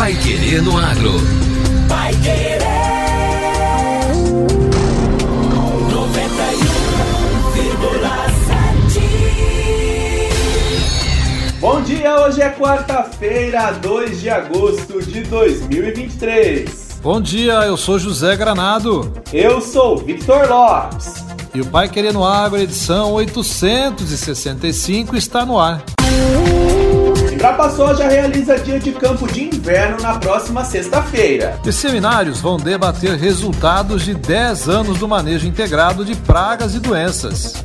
Pai Querer no Agro. Pai Querer. 91,7. Bom dia, hoje é quarta-feira, 2 de agosto de 2023. Bom dia, eu sou José Granado. Eu sou Victor Lopes. E o Pai Querendo Agro, edição 865, está no ar. Soja realiza dia de campo de inverno na próxima sexta-feira. Os seminários vão debater resultados de 10 anos do manejo integrado de pragas e doenças.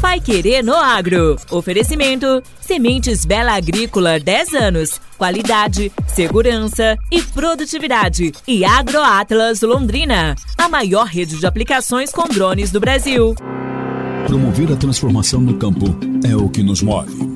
Pai Querer no Agro. Oferecimento: Sementes Bela Agrícola 10 anos. Qualidade, segurança e produtividade. E AgroAtlas Londrina, a maior rede de aplicações com drones do Brasil. Promover a transformação no campo é o que nos move.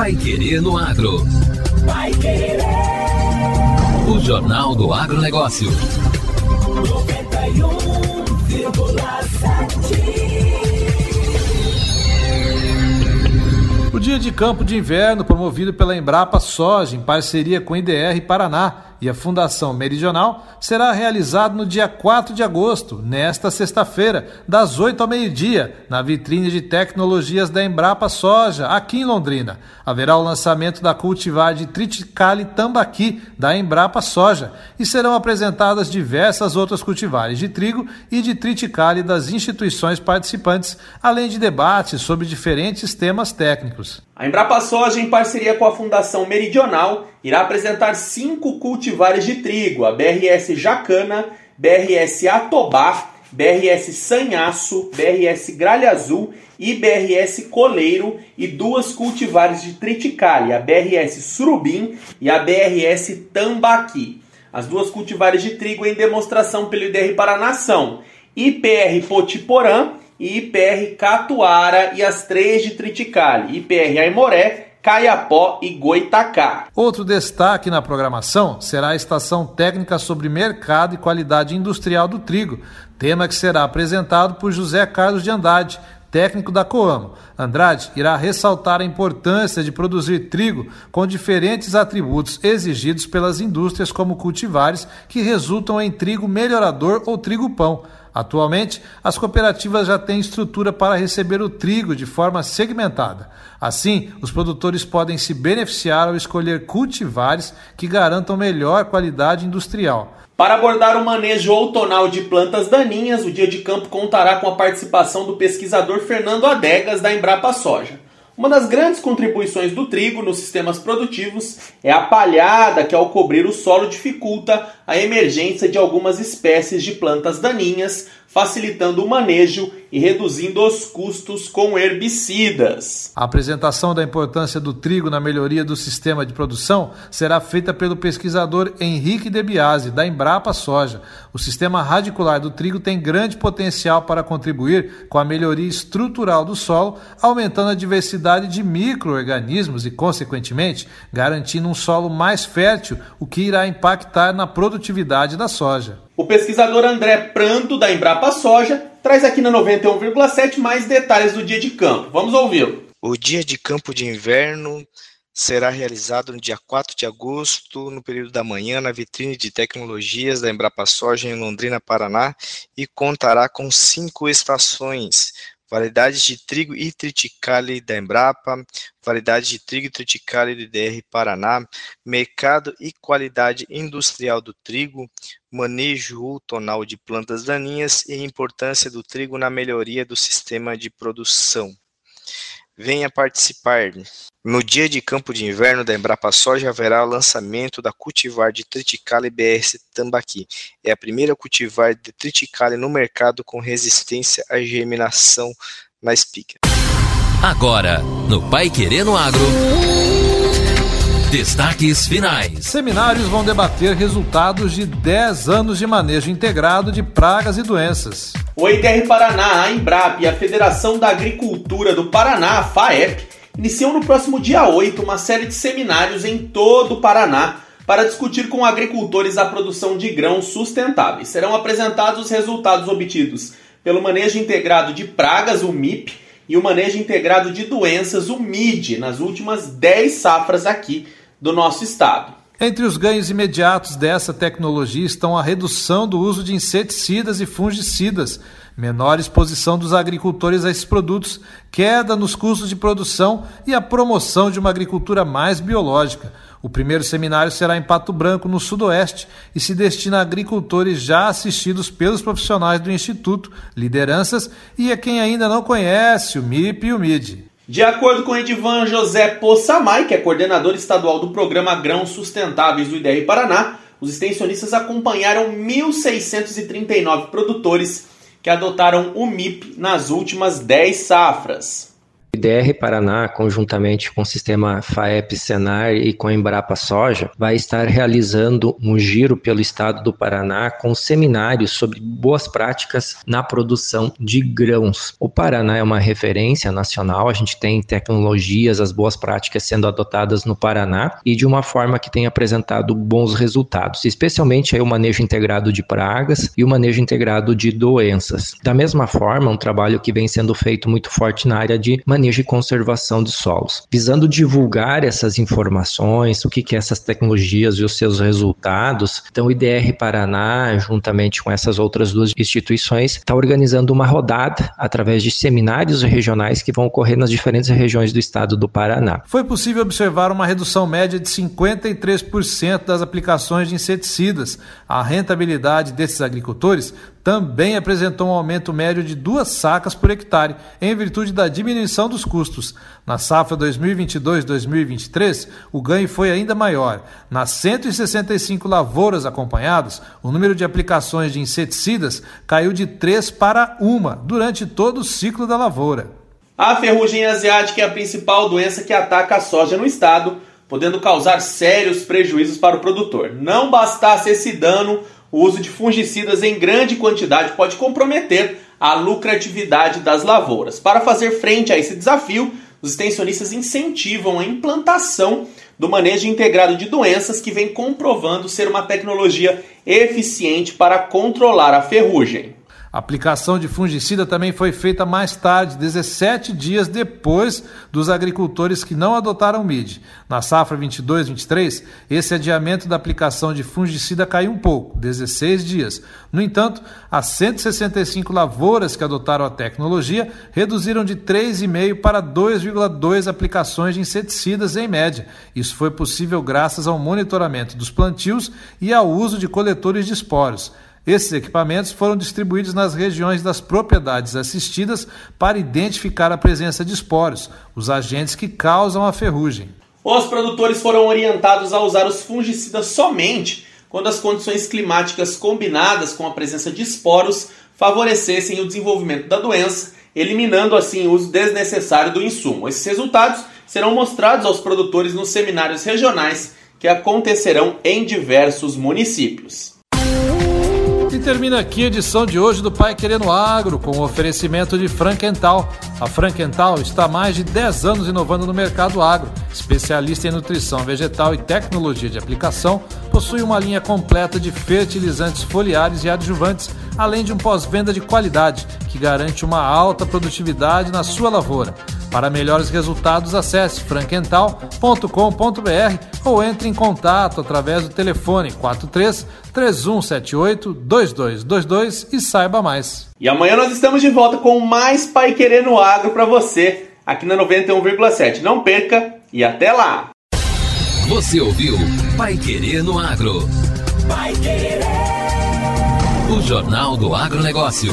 Pai Querer no Agro. Pai Querer. O Jornal do Agronegócio. 91,7. O dia de campo de inverno, promovido pela Embrapa Soja, em parceria com o IDR Paraná e a Fundação Meridional, será realizado no dia 4 de agosto, nesta sexta-feira, das 8 ao meio-dia, na vitrine de tecnologias da Embrapa Soja, aqui em Londrina. Haverá o lançamento da cultivar de Triticale Tambaqui, da Embrapa Soja, e serão apresentadas diversas outras cultivares de trigo e de Triticale das instituições participantes, além de debates sobre diferentes temas técnicos. A Embrapa Soja, em parceria com a Fundação Meridional, irá apresentar cinco cultivares de trigo: a BRS Jacana, BRS Atobá, BRS Sanhaço, BRS Gralha Azul e BRS Coleiro, e duas cultivares de triticale, a BRS Surubim e a BRS Tambaqui. As duas cultivares de trigo em demonstração pelo IDR Paraná são IPR Potiporã e IPR Catuara e as três de Triticale, IPR Aimoré, Caiapó e Goitacá. Outro destaque na programação será a estação técnica sobre mercado e qualidade industrial do trigo, tema que será apresentado por José Carlos de Andrade, técnico da Coamo. Andrade irá ressaltar a importância de produzir trigo com diferentes atributos exigidos pelas indústrias como cultivares que resultam em trigo melhorador ou trigo pão. Atualmente, as cooperativas já têm estrutura para receber o trigo de forma segmentada. Assim, os produtores podem se beneficiar ao escolher cultivares que garantam melhor qualidade industrial. Para abordar o manejo outonal de plantas daninhas, o Dia de Campo contará com a participação do pesquisador Fernando Adegas, da Embrapa Soja. Uma das grandes contribuições do trigo nos sistemas produtivos é a palhada que, ao cobrir o solo, dificulta a emergência de algumas espécies de plantas daninhas, facilitando o manejo e reduzindo os custos com herbicidas. A apresentação da importância do trigo na melhoria do sistema de produção será feita pelo pesquisador Henrique De Biasi, da Embrapa Soja. O sistema radicular do trigo tem grande potencial para contribuir com a melhoria estrutural do solo, aumentando a diversidade de micro-organismos e, consequentemente, garantindo um solo mais fértil, o que irá impactar na produtividade da soja. O pesquisador André Pranto, da Embrapa Soja, traz aqui na 91,7 mais detalhes do dia de campo. Vamos ouvi-lo. O dia de campo de inverno será realizado no dia 4 de agosto, no período da manhã, na vitrine de tecnologias da Embrapa Soja em Londrina, Paraná, e contará com cinco estações: variedades de trigo e triticale da Embrapa, variedades de trigo e triticale do DR Paraná, mercado e qualidade industrial do trigo, manejo tonal de plantas daninhas e importância do trigo na melhoria do sistema de produção. Venha participar. No dia de campo de inverno da Embrapa Soja haverá o lançamento da cultivar de Triticale BS Tambaqui. É a primeira cultivar de Triticale no mercado com resistência à germinação na espiga. Agora, no Pai Querendo Agro. Destaques finais. Seminários vão debater resultados de 10 anos de manejo integrado de pragas e doenças. O IDR Paraná, a Embrap e a Federação da Agricultura do Paraná, a FAEP, iniciam no próximo dia 8 uma série de seminários em todo o Paraná para discutir com agricultores a produção de grãos sustentáveis. Serão apresentados os resultados obtidos pelo manejo integrado de pragas, o MIP, e o manejo integrado de doenças, o MID, nas últimas 10 safras aqui do nosso estado. Entre os ganhos imediatos dessa tecnologia estão a redução do uso de inseticidas e fungicidas, menor exposição dos agricultores a esses produtos, queda nos custos de produção e a promoção de uma agricultura mais biológica. O primeiro seminário será em Pato Branco, no Sudoeste, e se destina a agricultores já assistidos pelos profissionais do Instituto, lideranças e a quem ainda não conhece o MIP e o MID. De acordo com Edivan José Poçamai, que é coordenador estadual do programa Grãos Sustentáveis do IDR Paraná, os extensionistas acompanharam 1.639 produtores que adotaram o MIP nas últimas 10 safras. IDR Paraná, conjuntamente com o sistema FAEP Senar e com a Embrapa Soja, vai estar realizando um giro pelo estado do Paraná com seminários sobre boas práticas na produção de grãos. O Paraná é uma referência nacional, a gente tem tecnologias, as boas práticas sendo adotadas no Paraná e de uma forma que tem apresentado bons resultados, especialmente aí o manejo integrado de pragas e o manejo integrado de doenças. Da mesma forma, um trabalho que vem sendo feito muito forte na área de manejo manejo e conservação de solos, visando divulgar essas informações, o que, que é essas tecnologias e os seus resultados. Então, o IDR Paraná, juntamente com essas outras duas instituições, está organizando uma rodada através de seminários regionais que vão ocorrer nas diferentes regiões do estado do Paraná. Foi possível observar uma redução média de 53% das aplicações de inseticidas. A rentabilidade desses agricultores também apresentou um aumento médio de duas sacas por hectare, em virtude da diminuição dos custos. Na safra 2022-2023, o ganho foi ainda maior. Nas 165 lavouras acompanhadas, o número de aplicações de inseticidas caiu de 3 para 1 durante todo o ciclo da lavoura. A ferrugem asiática é a principal doença que ataca a soja no estado, podendo causar sérios prejuízos para o produtor. Não bastasse esse dano, o uso de fungicidas em grande quantidade pode comprometer a lucratividade das lavouras. Para fazer frente a esse desafio, os extensionistas incentivam a implantação do manejo integrado de doenças que vem comprovando ser uma tecnologia eficiente para controlar a ferrugem. A aplicação de fungicida também foi feita mais tarde, 17 dias depois dos agricultores que não adotaram MID. Na safra 22-23, esse adiamento da aplicação de fungicida caiu um pouco, 16 dias. No entanto, as 165 lavouras que adotaram a tecnologia reduziram de 3,5 para 2,2 aplicações de inseticidas em média. Isso foi possível graças ao monitoramento dos plantios e ao uso de coletores de esporos. Esses equipamentos foram distribuídos nas regiões das propriedades assistidas para identificar a presença de esporos, os agentes que causam a ferrugem. Os produtores foram orientados a usar os fungicidas somente quando as condições climáticas combinadas com a presença de esporos favorecessem o desenvolvimento da doença, eliminando assim o uso desnecessário do insumo. Esses resultados serão mostrados aos produtores nos seminários regionais que acontecerão em diversos municípios. E termina aqui a edição de hoje do Pai Querendo Agro com o oferecimento de Frankenthal. A Frankenthal está há mais de 10 anos inovando no mercado agro. Especialista em nutrição vegetal e tecnologia de aplicação, possui uma linha completa de fertilizantes foliares e adjuvantes, além de um pós-venda de qualidade que garante uma alta produtividade na sua lavoura. Para melhores resultados, acesse franquental.com.br ou entre em contato através do telefone 43 3178 2222 e saiba mais. E amanhã nós estamos de volta com mais Pai Querer no Agro para você, aqui na 91,7. Não perca e até lá! Você ouviu Pai Querer no Agro? Pai Querer. O Jornal do Agronegócio.